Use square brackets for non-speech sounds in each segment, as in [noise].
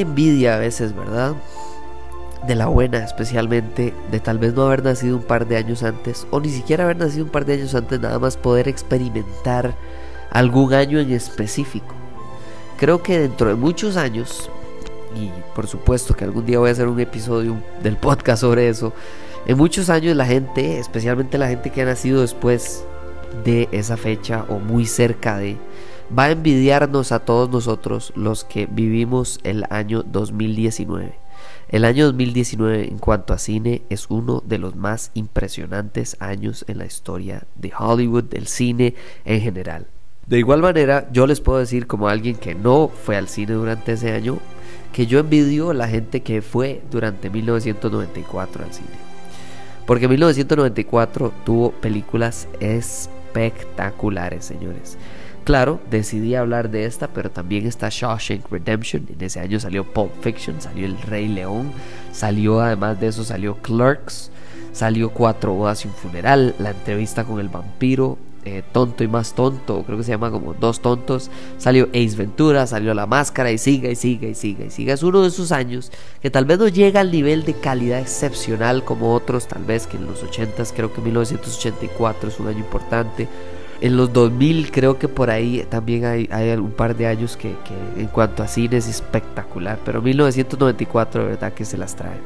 Envidia a veces, ¿verdad? De la buena, especialmente, de tal vez no haber nacido un par de años antes, o ni siquiera haber nacido un par de años antes, nada más poder experimentar algún año en específico. Creo que dentro de muchos años, y por supuesto que algún día voy a hacer un episodio del podcast sobre eso, en muchos años la gente, especialmente la gente que ha nacido después de esa fecha o muy cerca de, va a envidiarnos a todos nosotros los que vivimos el año 2019. El año 2019 en cuanto a cine es uno de los más impresionantes años en la historia de Hollywood, del cine en general. De igual manera, yo les puedo decir como alguien que no fue al cine durante ese año, que yo envidio a la gente que fue durante 1994 al cine. Porque 1994 tuvo películas espectaculares, señores. Claro, decidí hablar de esta, pero también está Shawshank Redemption. En ese año salió Pulp Fiction, salió El Rey León, salió además de eso, salió Clerks, salió Cuatro Bodas y un Funeral, La entrevista con el vampiro, eh, Tonto y más tonto, creo que se llama como Dos Tontos, salió Ace Ventura, salió La Máscara y siga y siga y siga y siga. Es uno de esos años que tal vez no llega al nivel de calidad excepcional como otros, tal vez que en los 80s, creo que 1984 es un año importante en los 2000 creo que por ahí también hay, un par de años que, que, en cuanto a cine es espectacular, pero 1994 de verdad que se las trae.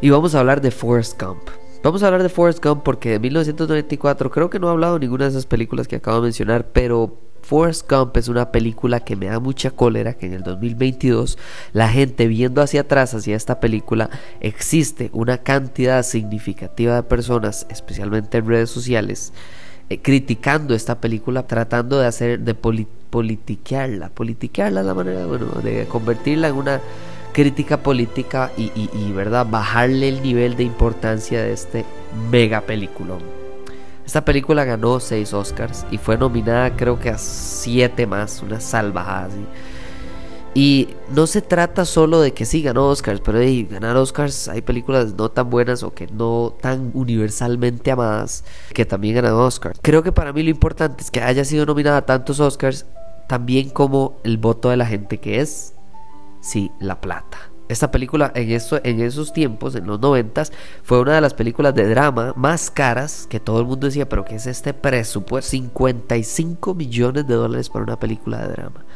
Y vamos a hablar de Forrest Gump. Vamos a hablar de Forrest Gump porque de 1994 creo que no he hablado de ninguna de esas películas que acabo de mencionar, pero Forrest Gump es una película que me da mucha cólera que en el 2022 la gente viendo hacia atrás hacia esta película existe una cantidad significativa de personas, especialmente en redes sociales, eh, criticando esta película, tratando de hacer, de politiquearla. Politiquearla la manera, bueno, de convertirla en una crítica política y, y, ¿verdad? Bajarle el nivel de importancia de este mega peliculón. Esta película ganó 6 Oscars y fue nominada creo que a 7 más, una salvajada así. Y no se trata solo de que sí ganó Oscars, pero de ganar Oscars hay películas no tan buenas o que no tan universalmente amadas que también ganan Oscars. Creo que para mí lo importante es que haya sido nominada a tantos Oscars, también como el voto de la gente que es, sí, la plata. Esta película en esos tiempos, en los noventas, fue una de las películas de drama más caras que todo el mundo decía, pero ¿qué es este presupuesto? 55 millones de dólares para una película de drama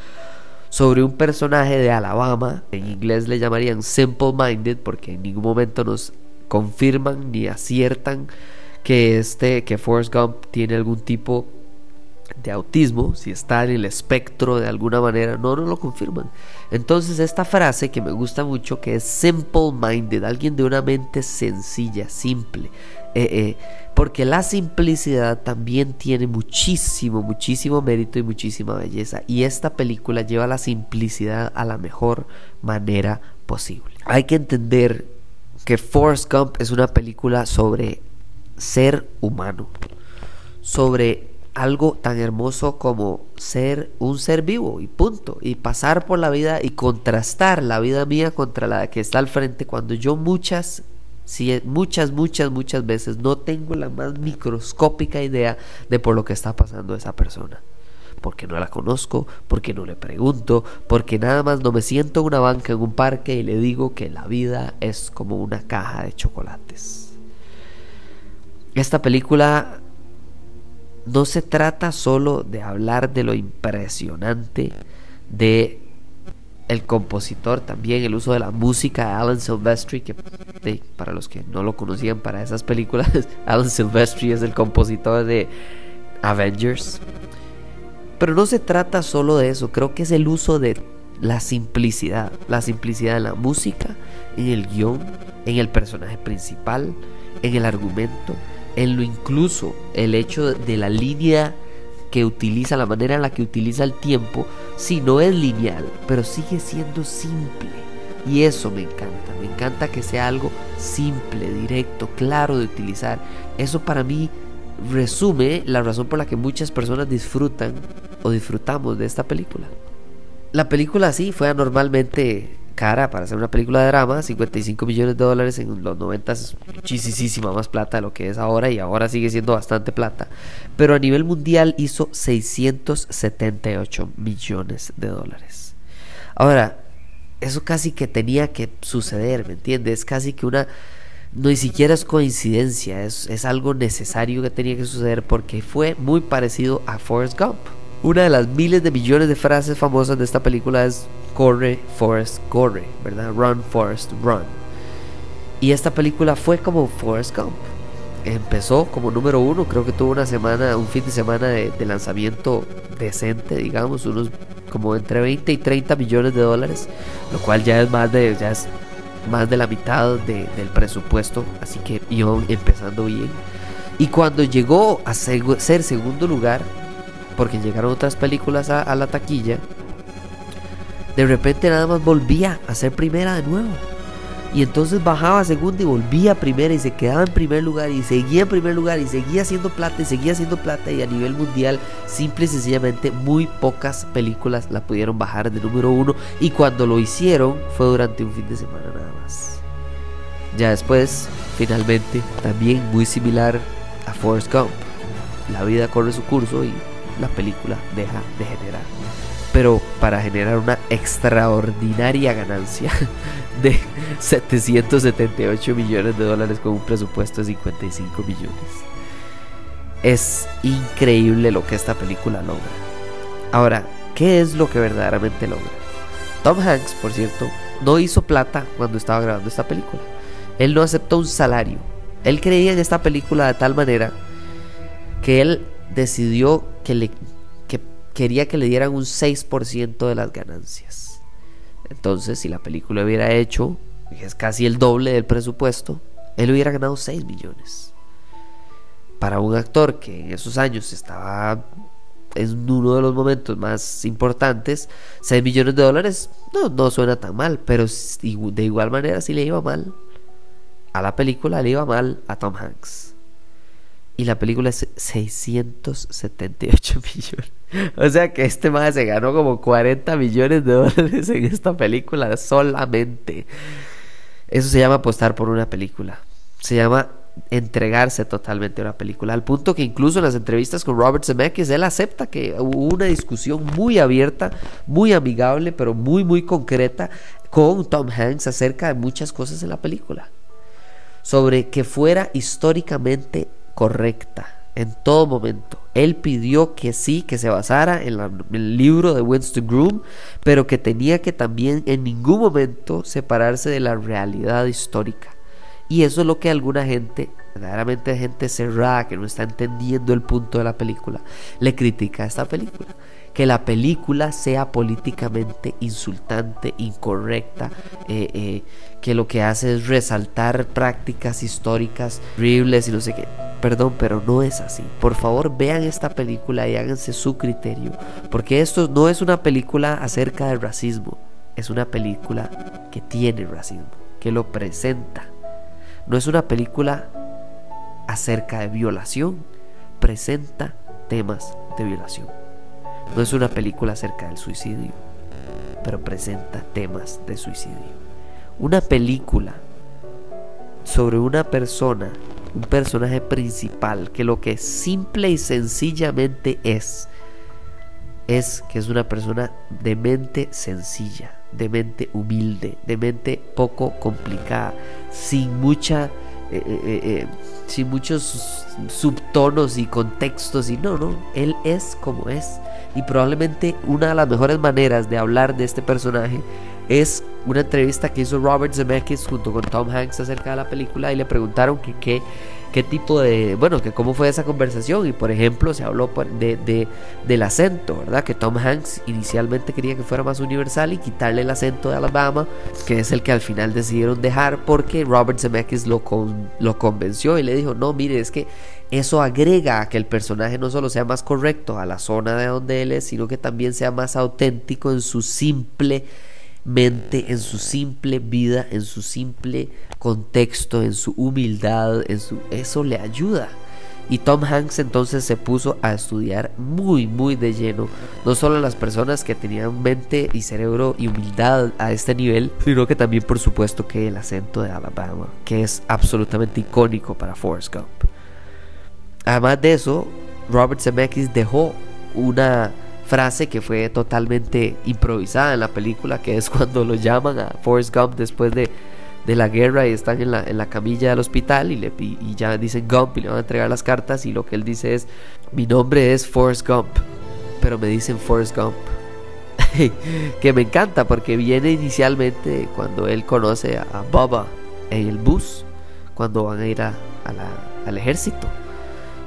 sobre un personaje de Alabama, en inglés le llamarían simple minded porque en ningún momento nos confirman ni aciertan que este que Forrest Gump tiene algún tipo de autismo, si está en el espectro de alguna manera, no, no lo confirman. Entonces esta frase que me gusta mucho, que es simple minded, alguien de una mente sencilla, simple, eh, eh, porque la simplicidad también tiene muchísimo, muchísimo mérito y muchísima belleza. Y esta película lleva la simplicidad a la mejor manera posible. Hay que entender que Forrest Gump es una película sobre ser humano, sobre algo tan hermoso como ser un ser vivo y punto, y pasar por la vida y contrastar la vida mía contra la que está al frente cuando yo muchas si muchas, muchas, muchas veces no tengo la más microscópica idea de por lo que está pasando esa persona. Porque no la conozco, porque no le pregunto, porque nada más no me siento en una banca en un parque y le digo que la vida es como una caja de chocolates. Esta película no se trata solo de hablar de lo impresionante de el compositor también, el uso de la música de Alan Silvestri, que para los que no lo conocían para esas películas, [laughs] Alan Silvestri es el compositor de Avengers. Pero no se trata solo de eso, creo que es el uso de la simplicidad, la simplicidad en la música, en el guion, en el personaje principal, en el argumento, en lo incluso el hecho de la línea que utiliza, la manera en la que utiliza el tiempo, sí, no es lineal, pero sigue siendo simple. Y eso me encanta, me encanta que sea algo simple, directo, claro de utilizar. Eso para mí resume la razón por la que muchas personas disfrutan o disfrutamos de esta película. La película sí fue anormalmente cara para hacer una película de drama, 55 millones de dólares en los 90 es muchísima más plata de lo que es ahora y ahora sigue siendo bastante plata, pero a nivel mundial hizo 678 millones de dólares. Ahora, eso casi que tenía que suceder, ¿me entiendes? Casi que una... No ni siquiera es coincidencia, es, es algo necesario que tenía que suceder porque fue muy parecido a Forrest Gump. Una de las miles de millones de frases famosas de esta película es corre, Forrest, corre, ¿verdad? Run, Forrest, run. Y esta película fue como Forrest Gump. Empezó como número uno, creo que tuvo una semana, un fin de semana de, lanzamiento decente, digamos, unos como entre 20 y 30 millones de dólares, lo cual ya es más de, ya es más de la mitad del presupuesto, así que empezando bien. Y cuando llegó a ser segundo lugar, porque llegaron otras películas a, la taquilla, de repente nada más volvía a ser primera de nuevo. Y entonces bajaba a segunda y volvía a primera y se quedaba en primer lugar y seguía en primer lugar y seguía haciendo plata y seguía haciendo plata y a nivel mundial simple y sencillamente muy pocas películas la pudieron bajar de número uno y cuando lo hicieron fue durante un fin de semana nada más. Ya después, finalmente, también muy similar a Forrest Gump. La vida corre su curso y la película deja de generar. Pero para generar una extraordinaria ganancia [laughs] de 778 millones de dólares con un presupuesto de 55 millones. Es increíble lo que esta película logra. Ahora, ¿qué es lo que verdaderamente logra? Tom Hanks, por cierto, no hizo plata cuando estaba grabando esta película. Él no aceptó un salario. Él creía en esta película de tal manera que él decidió que, le, quería que le dieran un 6% de las ganancias. Entonces, si la película hubiera hecho, es casi el doble del presupuesto, él hubiera ganado 6 millones. Para un actor que en esos años estaba en uno de los momentos más importantes, 6 millones de dólares no, no suena tan mal, pero de igual manera si le iba mal a la película, le iba mal a Tom Hanks. Y la película es 678 [laughs] millones. O sea que este más se ganó como 40 millones de dólares en esta película solamente. Eso se llama apostar por una película. Se llama entregarse totalmente a una película. Al punto que incluso en las entrevistas con Robert Zemeckis, él acepta que hubo una discusión muy abierta, muy amigable, pero muy, muy concreta con Tom Hanks acerca de muchas cosas en la película. Sobre que fuera históricamente correcta en todo momento. Él pidió que sí, que se basara en, el libro de Winston Groom, pero que tenía que también en ningún momento separarse de la realidad histórica. Y eso es lo que alguna gente, verdaderamente gente cerrada, que no está entendiendo el punto de la película, le critica a esta película que la película sea políticamente insultante, incorrecta, eh, eh, que lo que hace es resaltar prácticas históricas horribles y no sé qué. Perdón, pero no es así. Por favor, vean esta película y háganse su criterio, porque esto no es una película acerca del racismo, es una película que tiene racismo, que lo presenta. No es una película acerca de violación, presenta temas de violación. No es una película acerca del suicidio, pero presenta temas de suicidio. Una película sobre una persona, un personaje principal, que lo que simple y sencillamente es, es que es una persona de mente sencilla, de mente humilde, de mente poco complicada, sin mucha eh, eh, eh, sin muchos subtonos y contextos y no, no, él es como es. Y probablemente una de las mejores maneras de hablar de este personaje es una entrevista que hizo Robert Zemeckis junto con Tom Hanks acerca de la película y le preguntaron que qué qué tipo de, bueno, que cómo fue esa conversación y por ejemplo se habló de, del acento, ¿verdad? Que Tom Hanks inicialmente quería que fuera más universal y quitarle el acento de Alabama, que es el que al final decidieron dejar porque Robert Zemeckis lo, lo convenció y le dijo, no, mire, es que eso agrega a que el personaje no solo sea más correcto a la zona de donde él es, sino que también sea más auténtico en su simple mente, en su simple vida, en su simple contexto, en su humildad, en su eso le ayuda. Y Tom Hanks entonces se puso a estudiar muy, muy de lleno, no solo las personas que tenían mente y cerebro y humildad a este nivel, sino que también por supuesto que el acento de Alabama, que es absolutamente icónico para Forrest Gump. Además de eso, Robert Zemeckis dejó una frase que fue totalmente improvisada en la película, que es cuando lo llaman a Forrest Gump después de, la guerra y están en la, en la camilla del hospital y, le, y ya dicen Gump y le van a entregar las cartas y lo que él dice es, mi nombre es Forrest Gump, pero me dicen Forrest Gump. [laughs] que me encanta porque viene inicialmente cuando él conoce a, a Bubba en el bus, cuando van a ir a, al ejército.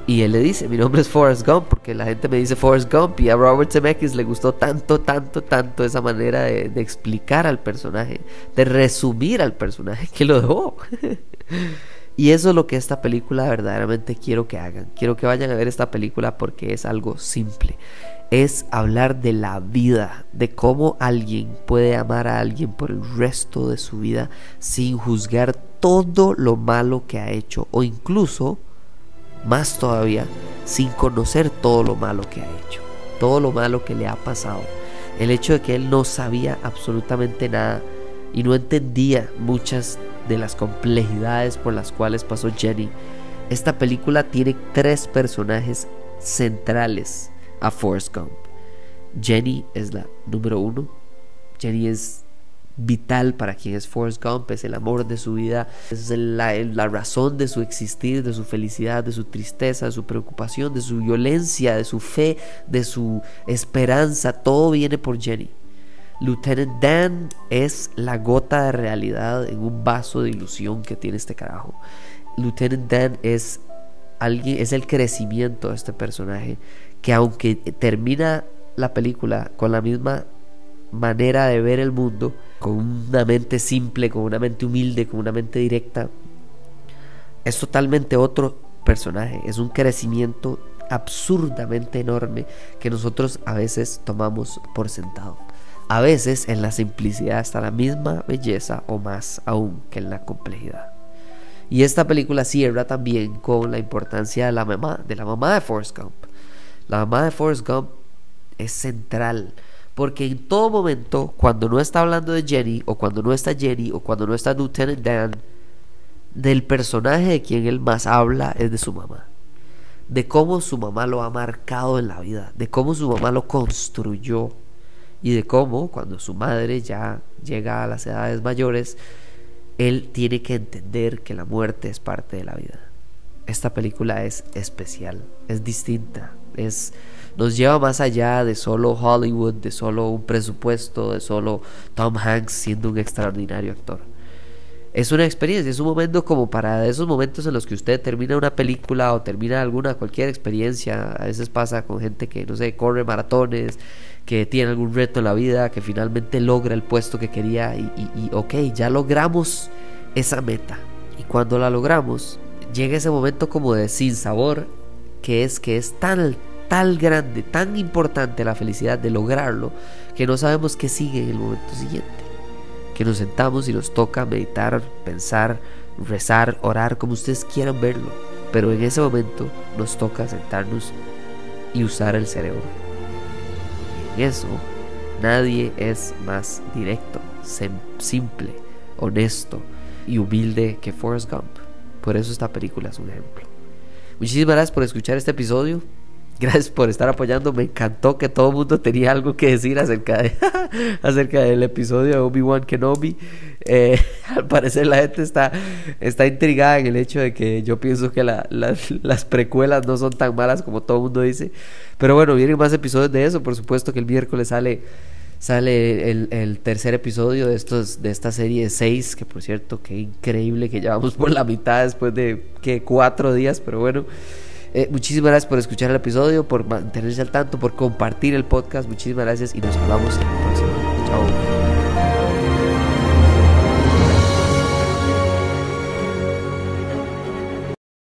Y él le dice, mi nombre es Forrest Gump, porque la gente me dice Forrest Gump y a Robert Zemeckis le gustó tanto, tanto, tanto esa manera de, explicar al personaje, de resumir al personaje que lo dejó. [laughs] y eso es lo que esta película verdaderamente quiero que hagan. Quiero que vayan a ver esta película porque es algo simple. Es hablar de la vida, de cómo alguien puede amar a alguien por el resto de su vida sin juzgar todo lo malo que ha hecho o incluso más todavía sin conocer todo lo malo que ha hecho, todo lo malo que le ha pasado. El hecho de que él no sabía absolutamente nada y no entendía muchas de las complejidades por las cuales pasó Jenny. Esta película tiene tres personajes centrales a Forrest Gump. Jenny es la número uno. Jenny es vital para quien es Forrest Gump, es el amor de su vida, es la, la, razón de su existir, de su felicidad, de su tristeza, de su preocupación, de su violencia, de su fe, de su esperanza, todo viene por Jenny. Lieutenant Dan es la gota de realidad en un vaso de ilusión que tiene este carajo. Lieutenant Dan es alguien, es el crecimiento de este personaje que aunque termina la película con la misma manera de ver el mundo, con una mente simple, con una mente humilde, con una mente directa, es totalmente otro personaje, es un crecimiento absurdamente enorme que nosotros a veces tomamos por sentado. A veces en la simplicidad está la misma belleza o más aún que en la complejidad. Y esta película cierra también con la importancia de la mamá, de la mamá de Forrest Gump. La mamá de Forrest Gump es central porque en todo momento, cuando no está hablando de Jenny, o cuando no está Jenny, o cuando no está Lieutenant Dan, del personaje de quien él más habla es de su mamá. De cómo su mamá lo ha marcado en la vida, de cómo su mamá lo construyó y de cómo cuando su madre ya llega a las edades mayores, él tiene que entender que la muerte es parte de la vida. Esta película es especial, es distinta, es nos lleva más allá de solo Hollywood, de solo un presupuesto, de solo Tom Hanks siendo un extraordinario actor. Es una experiencia, es un momento como para esos momentos en los que usted termina una película o termina alguna, cualquier experiencia. A veces pasa con gente que, no sé, corre maratones, que tiene algún reto en la vida, que finalmente logra el puesto que quería y, ok, ya logramos esa meta. Y cuando la logramos, llega ese momento como de sin sabor, que es que es tan tal grande, tan importante la felicidad de lograrlo, que no sabemos qué sigue en el momento siguiente. Que nos sentamos y nos toca meditar, pensar, rezar, orar, como ustedes quieran verlo. Pero en ese momento nos toca sentarnos y usar el cerebro. Y en eso nadie es más directo, simple, honesto y humilde que Forrest Gump. Por eso esta película es un ejemplo. Muchísimas gracias por escuchar este episodio. Gracias por estar apoyando. Me encantó que todo el mundo tenía algo que decir acerca, de, [laughs] acerca del episodio de Obi-Wan Kenobi. Eh, [laughs] al parecer la gente está, está intrigada en el hecho de que yo pienso que las precuelas no son tan malas como todo el mundo dice. Pero bueno, vienen más episodios de eso. Por supuesto que el miércoles sale, sale el, tercer episodio de, estos, de esta serie de seis. Que por cierto, qué increíble que llevamos por la mitad después de que cuatro días. Pero bueno. Eh, muchísimas gracias por escuchar el episodio, por mantenerse al tanto, por compartir el podcast. Muchísimas gracias y nos hablamos en el próximo. Chao.